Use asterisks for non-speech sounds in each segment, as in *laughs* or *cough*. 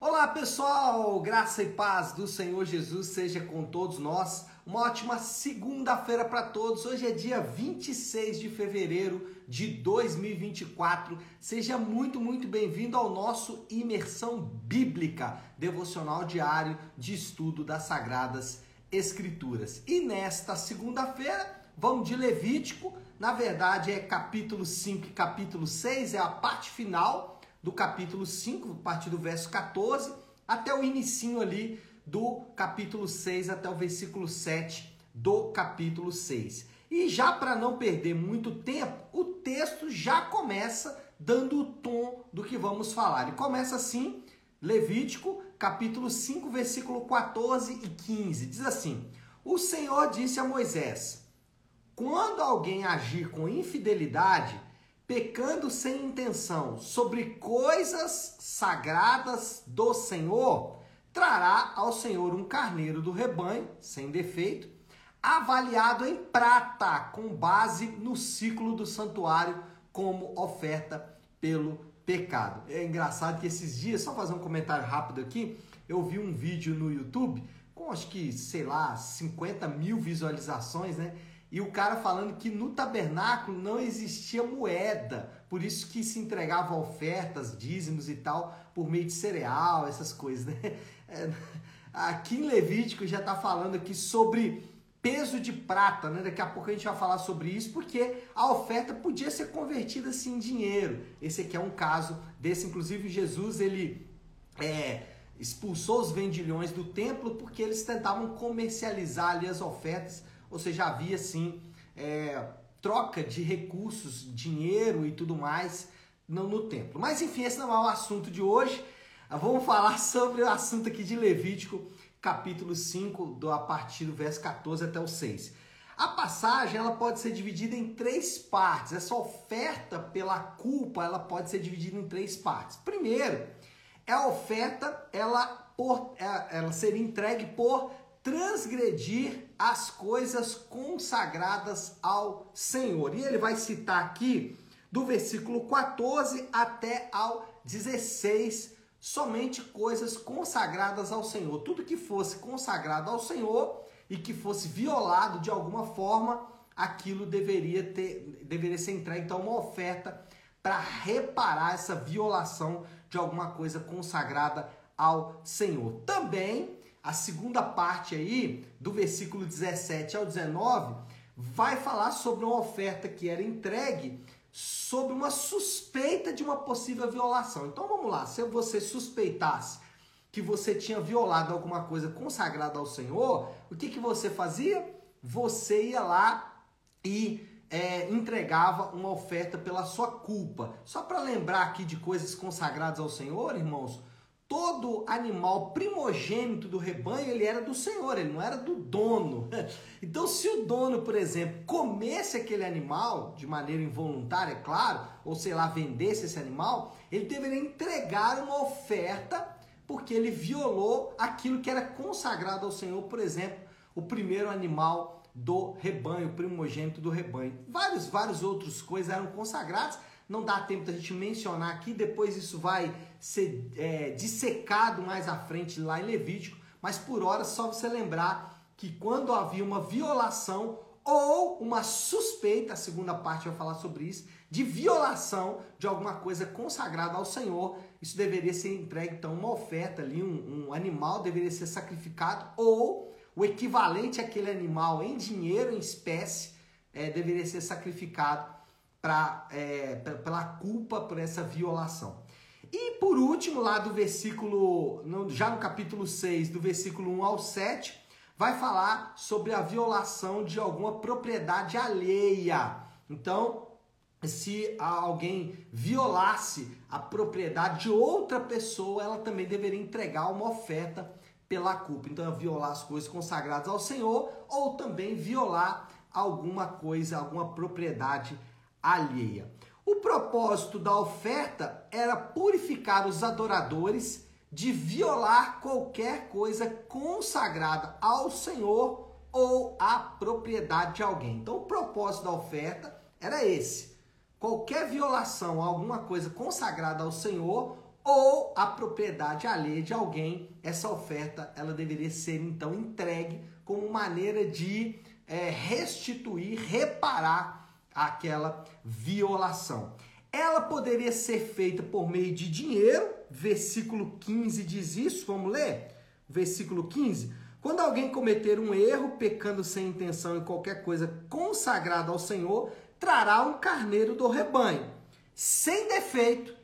Olá pessoal, graça e paz do Senhor Jesus seja com todos nós. Uma ótima segunda-feira para todos. Hoje é dia 26 de fevereiro de 2024. Seja muito, muito bem-vindo ao nosso Imersão Bíblica, devocional diário de estudo das Sagradas Escrituras. E nesta segunda-feira, vamos de Levítico. Na verdade, é capítulo 5 e capítulo 6, é a parte final do capítulo 5, a partir do verso 14, até o inicinho ali do capítulo 6 até o versículo 7 do capítulo 6. E já para não perder muito tempo, o texto já começa dando o tom do que vamos falar. Ele começa assim, Levítico, capítulo 5, versículo 14 e 15. Diz assim: O Senhor disse a Moisés: Quando alguém agir com infidelidade, pecando sem intenção sobre coisas sagradas do Senhor, trará ao Senhor um carneiro do rebanho, sem defeito, avaliado em prata, com base no ciclo do santuário, como oferta pelo pecado. É engraçado que esses dias, só fazer um comentário rápido aqui, eu vi um vídeo no YouTube com acho que, sei lá, 50 mil visualizações, né? E o cara falando que no tabernáculo não existia moeda, por isso que se entregava ofertas, dízimos e tal, por meio de cereal, essas coisas, né? *laughs* É, aqui em Levítico já está falando aqui sobre peso de prata, né? Daqui a pouco a gente vai falar sobre isso, porque a oferta podia ser convertida assim em dinheiro. Esse aqui é um caso desse, inclusive Jesus ele é, expulsou os vendilhões do templo porque eles tentavam comercializar ali as ofertas ou seja, havia sim é, troca de recursos, dinheiro e tudo mais no, no templo. Mas enfim, esse não é o assunto de hoje. Vamos falar *laughs* sobre o assunto aqui de Levítico, capítulo 5, do, a partir do verso 14 até o 6. A passagem ela pode ser dividida em três partes. Essa oferta pela culpa ela pode ser dividida em três partes. Primeiro, é a oferta ela, por, é, ela seria entregue por transgredir as coisas consagradas ao Senhor. E ele vai citar aqui do versículo 14 até ao 16, somente coisas consagradas ao Senhor. Tudo que fosse consagrado ao Senhor e que fosse violado de alguma forma, aquilo deveria ter deveria ser entregue então uma oferta para reparar essa violação de alguma coisa consagrada ao Senhor. Também a segunda parte aí, do versículo 17 ao 19, vai falar sobre uma oferta que era entregue sobre uma suspeita de uma possível violação. Então vamos lá, se você suspeitasse que você tinha violado alguma coisa consagrada ao Senhor, o que, que você fazia? Você ia lá e é, entregava uma oferta pela sua culpa. Só para lembrar aqui de coisas consagradas ao Senhor, irmãos, todo animal primogênito do rebanho, ele era do senhor, ele não era do dono. *laughs* Então, se o dono, por exemplo, comesse aquele animal de maneira involuntária, é claro, ou sei lá, vendesse esse animal, ele deveria entregar uma oferta porque ele violou aquilo que era consagrado ao Senhor, por exemplo, o primeiro animal do rebanho, primogênito do rebanho. Vários, vários outros coisas eram consagrados, não dá tempo da gente mencionar aqui, depois isso vai ser é, dissecado mais à frente lá em Levítico, mas por hora só você lembrar que quando havia uma violação ou uma suspeita, a segunda parte vai falar sobre isso, de violação de alguma coisa consagrada ao Senhor, isso deveria ser entregue, então, uma oferta ali, um, um animal deveria ser sacrificado, ou o equivalente àquele animal em dinheiro, em espécie, é, deveria ser sacrificado pra, é, pela culpa por essa violação. E por último, lá do versículo, já no capítulo 6, do versículo 1 ao 7, vai falar sobre a violação de alguma propriedade alheia. Então, se alguém violasse a propriedade de outra pessoa, ela também deveria entregar uma oferta pela culpa. Então, é violar as coisas consagradas ao Senhor ou também violar alguma coisa, alguma propriedade alheia. O propósito da oferta era purificar os adoradores de violar qualquer coisa consagrada ao Senhor ou à propriedade de alguém. Então, o propósito da oferta era esse: qualquer violação a alguma coisa consagrada ao Senhor ou a propriedade alheia de alguém, essa oferta ela deveria ser então entregue como maneira de é, restituir, reparar aquela violação. Ela poderia ser feita por meio de dinheiro, versículo 15 diz isso, vamos ler? Versículo 15. Quando alguém cometer um erro, pecando sem intenção em qualquer coisa consagrada ao Senhor, trará um carneiro do rebanho, sem defeito,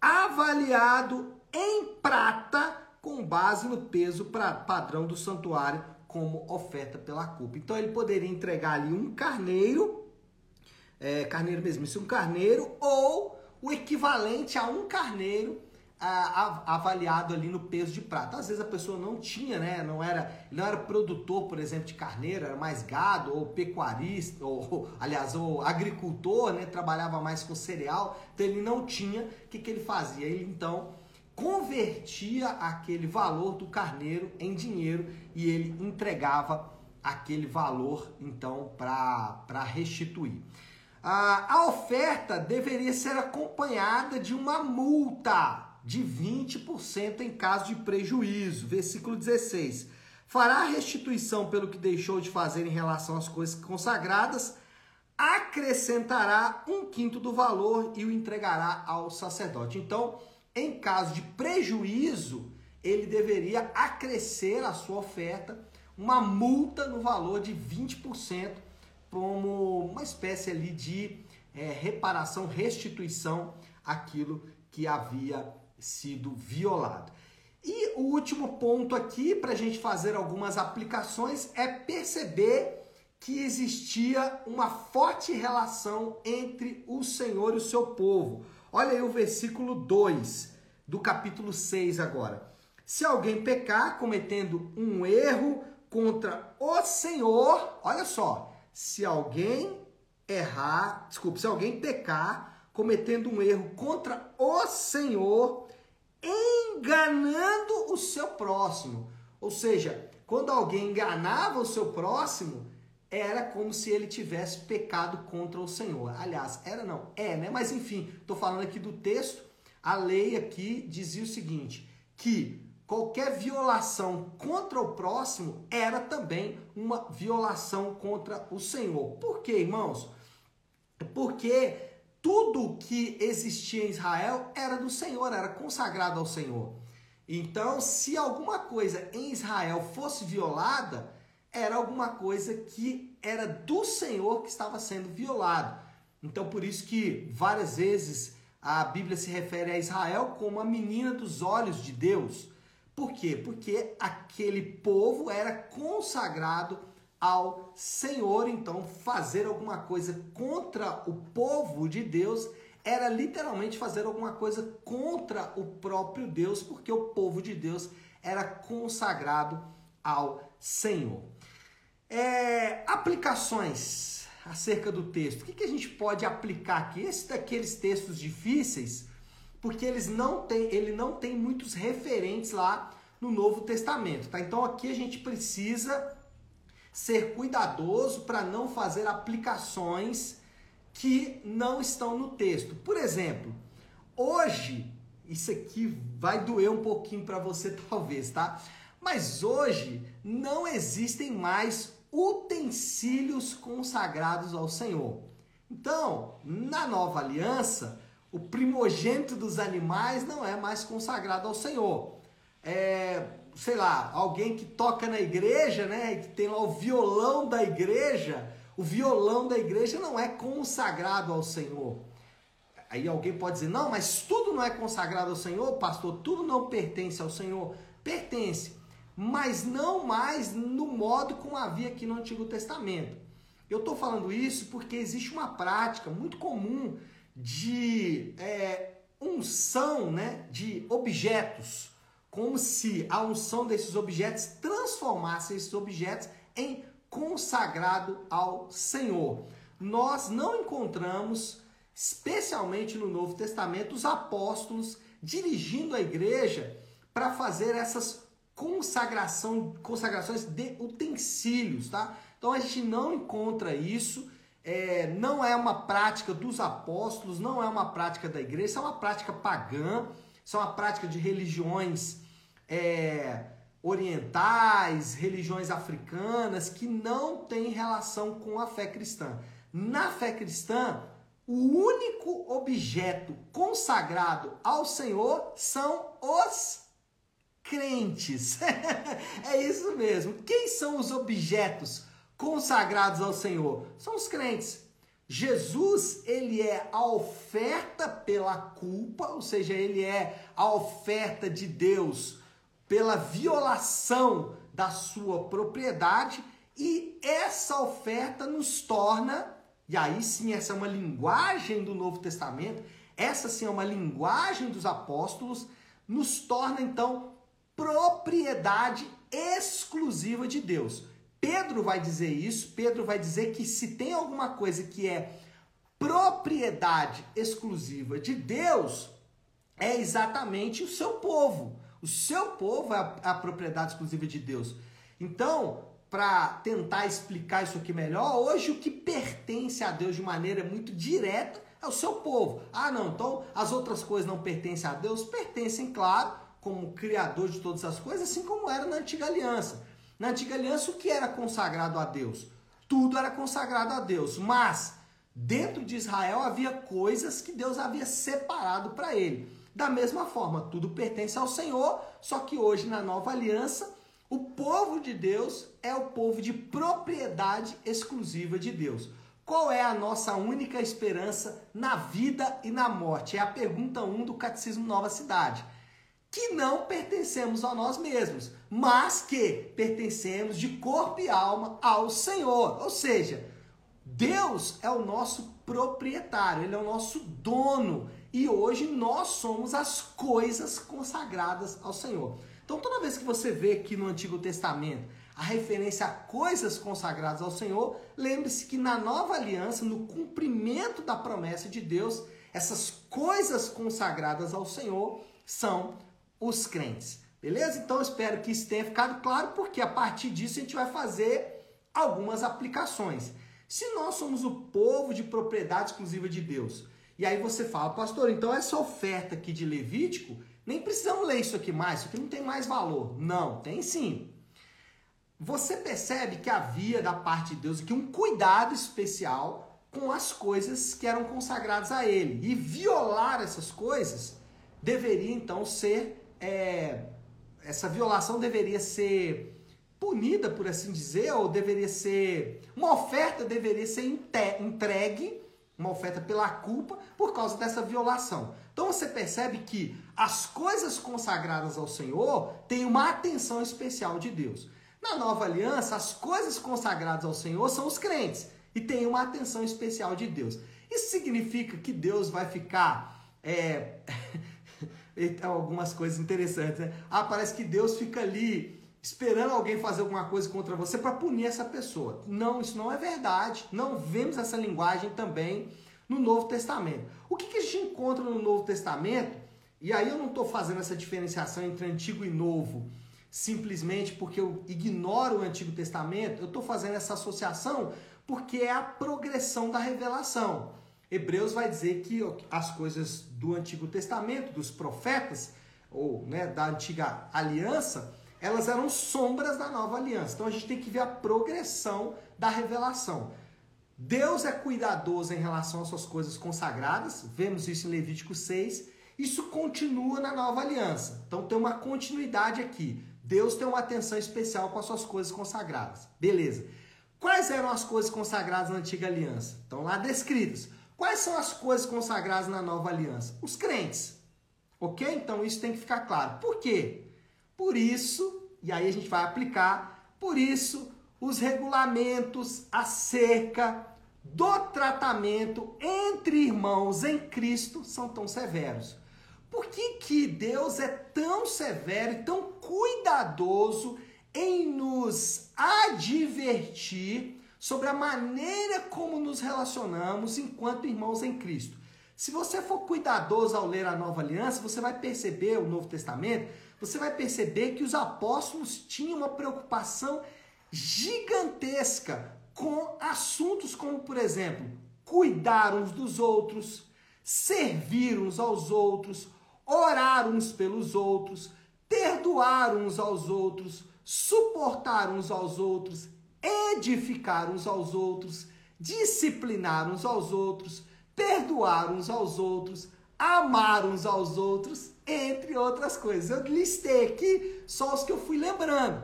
avaliado em prata, com base no peso pra, padrão do santuário, como oferta pela culpa. Então ele poderia entregar ali um carneiro, é, carneiro mesmo, isso um carneiro, ou o equivalente a um carneiro avaliado ali no peso de prata. Às vezes a pessoa não tinha, né? Não era, não era produtor, por exemplo, de carneiro, era mais gado ou pecuarista, ou aliás, ou agricultor, né? Trabalhava mais com cereal, então ele não tinha. O que, que ele fazia? Ele então convertia aquele valor do carneiro em dinheiro e ele entregava aquele valor então para restituir. A, oferta deveria ser acompanhada de uma multa de 20% em caso de prejuízo. Versículo 16. Fará restituição pelo que deixou de fazer em relação às coisas consagradas, acrescentará um quinto do valor e o entregará ao sacerdote. Então, em caso de prejuízo, ele deveria acrescer a sua oferta, uma multa no valor de 20%, como uma espécie ali de é, reparação, restituição aquilo que havia sido violado. E o último ponto aqui, para a gente fazer algumas aplicações, é perceber que existia uma forte relação entre o Senhor e o seu povo. Olha aí o versículo 2 do capítulo 6 agora. Se alguém pecar cometendo um erro contra o Senhor, olha só, se alguém errar, desculpe, se alguém pecar cometendo um erro contra o Senhor, enganando o seu próximo. Ou seja, quando alguém enganava o seu próximo, era como se ele tivesse pecado contra o Senhor. Aliás, era não, é, né? Mas enfim, estou falando aqui do texto. A lei aqui dizia o seguinte: que qualquer violação contra o próximo era também uma violação contra o Senhor. Por quê, irmãos? Porque tudo que existia em Israel era do Senhor, era consagrado ao Senhor. Então, se alguma coisa em Israel fosse violada, era alguma coisa que era do Senhor que estava sendo violado. Então, por isso que várias vezes a Bíblia se refere a Israel como a menina dos olhos de Deus. Por quê? Porque aquele povo era consagrado ao Senhor, então fazer alguma coisa contra o povo de Deus era literalmente fazer alguma coisa contra o próprio Deus, porque o povo de Deus era consagrado ao Senhor. É, aplicações acerca do texto. O que, que a gente pode aplicar aqui? Esse daqueles textos difíceis, porque eles não têm, ele não tem muitos referentes lá no Novo Testamento, tá? Então aqui a gente precisa ser cuidadoso para não fazer aplicações que não estão no texto. Por exemplo, hoje, isso aqui vai doer um pouquinho para você *laughs* talvez, tá? Mas hoje não existem mais utensílios consagrados ao Senhor. Então, na nova aliança, o primogênito dos animais não é mais consagrado ao Senhor. É, sei lá, alguém que toca na igreja, né, que tem lá o violão da igreja, o violão da igreja não é consagrado ao Senhor. Aí alguém pode dizer: "Não, mas tudo não é consagrado ao Senhor, pastor, tudo não pertence ao Senhor". Pertence, mas não mais no modo como havia aqui no Antigo Testamento. Eu estou falando isso porque existe uma prática muito comum de é, unção né, de objetos como se a unção desses objetos transformasse esses objetos em consagrado ao Senhor. Nós não encontramos, especialmente no Novo Testamento, os apóstolos dirigindo a igreja para fazer essas consagração, consagrações de utensílios, tá? Então a gente não encontra isso, é, não é uma prática dos apóstolos, não é uma prática da igreja, é uma prática pagã Isso é uma prática de religiões é, orientais, religiões africanas, que não tem relação com a fé cristã. Na fé cristã, o único objeto consagrado ao Senhor são os crentes. *laughs* é isso mesmo. Quem são os objetos consagrados ao Senhor? São os crentes. Jesus, ele é a oferta pela culpa, ou seja, ele é a oferta de Deus pela violação da sua propriedade, e essa oferta nos torna, e aí sim, essa é uma linguagem do Novo Testamento, essa sim é uma linguagem dos apóstolos, nos torna então propriedade exclusiva de Deus. Pedro vai dizer isso, Pedro vai dizer que se tem alguma coisa que é propriedade exclusiva de Deus, é exatamente o seu povo. O seu povo é a, a propriedade exclusiva de Deus. Então, para tentar explicar isso aqui melhor, hoje o que pertence a Deus de maneira muito direta é o seu povo. Ah, não, então as outras coisas não pertencem a Deus? Pertencem, claro, como criador de todas as coisas, assim como era na antiga aliança. Na antiga aliança, o que era consagrado a Deus? Tudo era consagrado a Deus, mas dentro de Israel havia coisas que Deus havia separado para ele. Da mesma forma, tudo pertence ao Senhor, só que hoje na nova aliança, o povo de Deus é o povo de propriedade exclusiva de Deus. Qual é a nossa única esperança na vida e na morte? É a pergunta 1 do Catecismo Nova Cidade que não pertencemos a nós mesmos, mas que pertencemos de corpo e alma ao Senhor. Ou seja, Deus é o nosso proprietário, ele é o nosso dono e hoje nós somos as coisas consagradas ao Senhor. Então, toda vez que você vê aqui no Antigo Testamento a referência a coisas consagradas ao Senhor, lembre-se que na nova aliança, no cumprimento da promessa de Deus, essas coisas consagradas ao Senhor são os crentes. Beleza? Então espero que isso tenha ficado claro, porque a partir disso a gente vai fazer algumas aplicações. Se nós somos o povo de propriedade exclusiva de Deus, e aí você fala, pastor, então essa oferta aqui de Levítico, nem precisamos ler isso aqui mais, isso aqui não tem mais valor. Não, tem sim. Você percebe que havia da parte de Deus aqui um cuidado especial com as coisas que eram consagradas a Ele. E violar essas coisas deveria então ser é, essa violação deveria ser punida, por assim dizer, ou deveria ser. Uma oferta deveria ser entregue, uma oferta pela culpa, por causa dessa violação. Então você percebe que as coisas consagradas ao Senhor têm uma atenção especial de Deus. Na nova aliança, as coisas consagradas ao Senhor são os crentes e têm uma atenção especial de Deus. Isso significa que Deus vai ficar. É... *laughs* algumas coisas interessantes, né? Ah, parece que Deus fica ali esperando alguém fazer alguma coisa contra você para punir essa pessoa. Não, isso não é verdade. Não vemos essa linguagem também no Novo Testamento. O que, que a gente encontra no Novo Testamento? E aí eu não estou fazendo essa diferenciação entre Antigo e Novo simplesmente porque eu ignoro o Antigo Testamento, eu estou fazendo essa associação porque é a progressão da revelação. Hebreus vai dizer que as coisas do Antigo Testamento, dos profetas, ou né, da antiga aliança, elas eram sombras da nova aliança. Então a gente tem que ver a progressão da revelação. Deus é cuidadoso em relação às suas coisas consagradas, vemos isso em Levítico 6. Isso continua na nova aliança. Então tem uma continuidade aqui. Deus tem uma atenção especial com as suas coisas consagradas. Beleza. Quais eram as coisas consagradas na antiga aliança? Estão lá descritas. Quais são as coisas consagradas na nova aliança? Os crentes. Ok? Então isso tem que ficar claro. Por quê? Por isso, e aí a gente vai aplicar, por isso os regulamentos acerca do tratamento entre irmãos em Cristo são tão severos. Por que, que Deus é tão severo e tão cuidadoso em nos advertir sobre a maneira como nos relacionamos enquanto irmãos em Cristo. Se você for cuidadoso ao ler a Nova Aliança, você vai perceber o Novo Testamento, você vai perceber que os apóstolos tinham uma preocupação gigantesca com assuntos como, por exemplo, cuidar uns dos outros, servir uns aos outros, orar uns pelos outros, perdoar uns aos outros, suportar uns aos outros, edificar uns aos outros, disciplinar uns aos outros, perdoar uns aos outros, amar uns aos outros, entre outras coisas. Eu listei aqui só os que eu fui lembrando.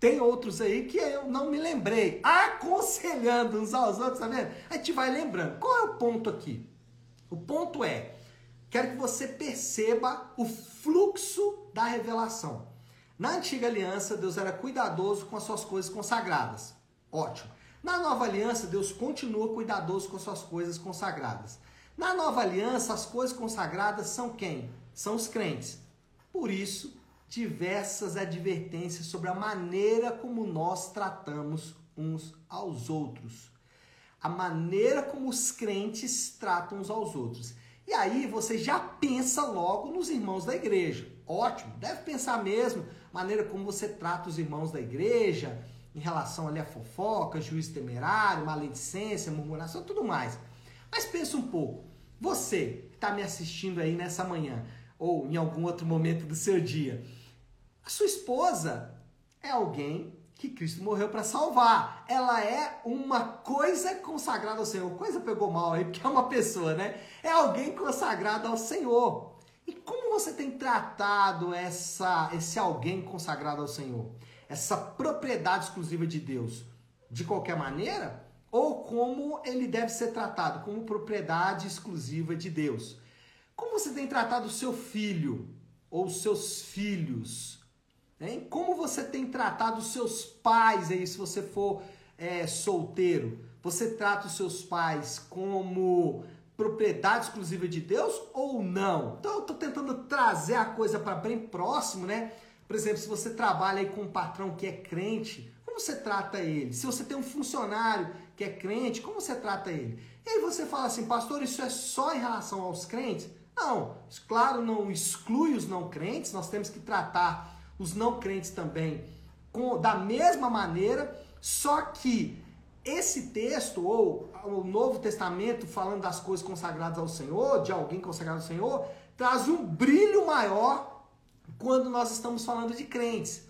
Tem outros aí que eu não me lembrei. Aconselhando uns aos outros, tá vendo? A gente vai lembrando. Qual é o ponto aqui? O ponto é, quero que você perceba o fluxo da revelação. Na antiga aliança, Deus era cuidadoso com as suas coisas consagradas. Ótimo. Na nova aliança, Deus continua cuidadoso com as suas coisas consagradas. Na nova aliança, as coisas consagradas são quem? São os crentes. Por isso, diversas advertências sobre a maneira como nós tratamos uns aos outros. A maneira como os crentes tratam uns aos outros. E aí você já pensa logo nos irmãos da igreja. Ótimo, deve pensar mesmo maneira como você trata os irmãos da igreja, em relação ali a fofoca, juízo temerário, maledicência, murmuração, tudo mais. Mas pensa um pouco, você que está me assistindo aí nessa manhã, ou em algum outro momento do seu dia, a sua esposa é alguém que Cristo morreu para salvar. Ela é uma coisa consagrada ao Senhor. Coisa pegou mal aí, porque é uma pessoa, né? É alguém consagrado ao Senhor. E como você tem tratado essa, esse alguém consagrado ao Senhor? Essa propriedade exclusiva de Deus? De qualquer maneira? Ou como ele deve ser tratado? Como propriedade exclusiva de Deus? Como você tem tratado o seu filho ou seus filhos? Hein? Como você tem tratado os seus pais aí, se você for é, solteiro? Você trata os seus pais como propriedade exclusiva de Deus ou não? Então eu estou tentando trazer a coisa para bem próximo, né? Por exemplo, se você trabalha aí com um patrão que é crente, como você trata ele? Se você tem um funcionário que é crente, como você trata ele? E aí você fala assim, pastor, isso é só em relação aos crentes? Não, claro, não exclui os não crentes, nós temos que tratar os não crentes também, com, da mesma maneira, só que esse texto, ou o Novo Testamento, falando das coisas consagradas ao Senhor, de alguém consagrado ao Senhor, traz um brilho maior quando nós estamos falando de crentes.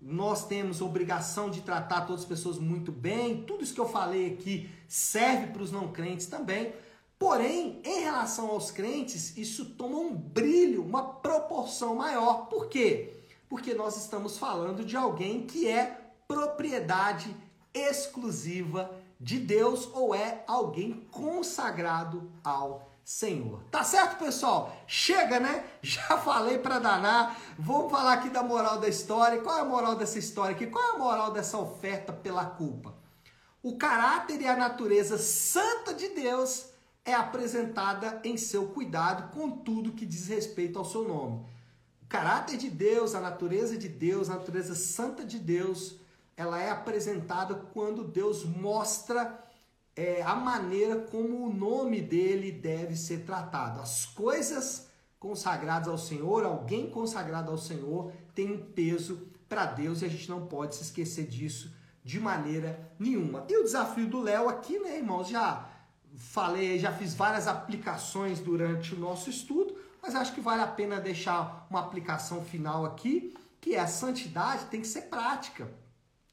Nós temos obrigação de tratar todas as pessoas muito bem, tudo isso que eu falei aqui serve para os não crentes também. Porém, em relação aos crentes, isso toma um brilho, uma proporção maior. Por quê? porque nós estamos falando de alguém que é propriedade exclusiva de Deus ou é alguém consagrado ao Senhor. Tá certo, pessoal? Chega, né? *laughs* Já falei para danar. Vamos falar aqui da moral da história. Qual é a moral dessa história aqui? Qual é a moral dessa oferta pela culpa? O caráter e a natureza santa de Deus é apresentada em seu cuidado com tudo que diz respeito ao seu nome caráter de Deus, a natureza de Deus, a natureza santa de Deus, ela é apresentada quando Deus mostra é, a maneira como o nome dele deve ser tratado. As coisas consagradas ao Senhor, alguém consagrado ao Senhor, tem um peso para Deus e a gente não pode se esquecer disso de maneira nenhuma. E o desafio do Léo aqui, né, irmãos? Já falei, já fiz várias aplicações durante o nosso estudo mas acho que vale a pena deixar uma aplicação final aqui, que é a santidade tem que ser prática.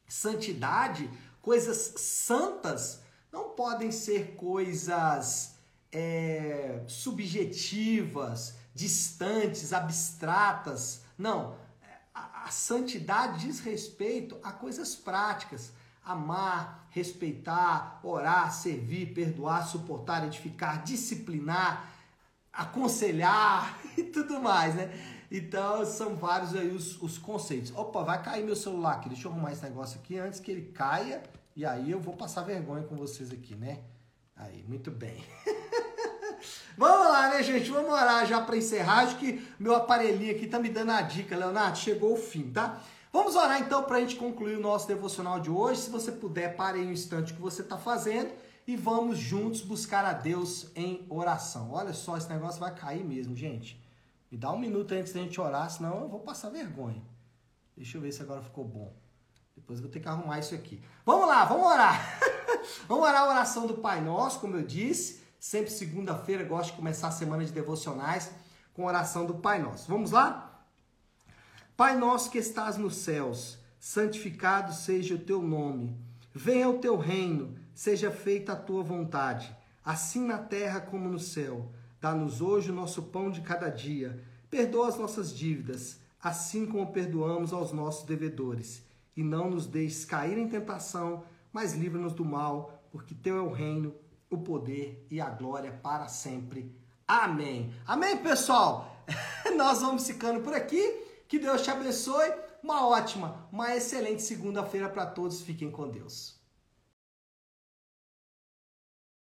Santidade, coisas santas, não podem ser coisas é, subjetivas, distantes, abstratas. Não. A, a santidade diz respeito a coisas práticas. Amar, respeitar, orar, servir, perdoar, suportar, edificar, disciplinar, aconselhar *laughs* e tudo mais, né? Então são vários aí os, os conceitos. Opa, vai cair meu celular aqui. Deixa eu arrumar esse negócio aqui antes que ele caia. E aí eu vou passar vergonha com vocês aqui, né? Aí, muito bem. *laughs* Vamos lá, né, gente? Vamos orar já para encerrar. Acho que meu aparelhinho aqui tá me dando a dica, Leonardo. Chegou o fim, tá? Vamos orar então para a gente concluir o nosso devocional de hoje. Se você puder, pare aí um instante o que você está fazendo e vamos juntos buscar a Deus em oração. Olha só, esse negócio vai cair mesmo, gente. Me dá um minuto antes da gente orar, senão eu vou passar vergonha. Deixa eu ver se agora ficou bom. Depois eu vou ter que arrumar isso aqui. Vamos lá, vamos orar. *laughs* vamos orar a oração do Pai Nosso, como eu disse. Sempre segunda-feira gosto de começar a semana de devocionais com a oração do Pai Nosso. Vamos lá? Pai nosso que estás nos céus, santificado seja o teu nome. Venha o teu reino, seja feita a tua vontade, assim na terra como no céu. Dá-nos hoje o nosso pão de cada dia. Perdoa as nossas dívidas, assim como perdoamos aos nossos devedores. E não nos deixes cair em tentação, mas livra-nos do mal, porque teu é o reino, o poder e a glória para sempre. Amém. Amém, pessoal? *laughs* Nós vamos ficando por aqui. Que Deus te abençoe. Uma ótima, uma excelente segunda-feira para todos. Fiquem com Deus.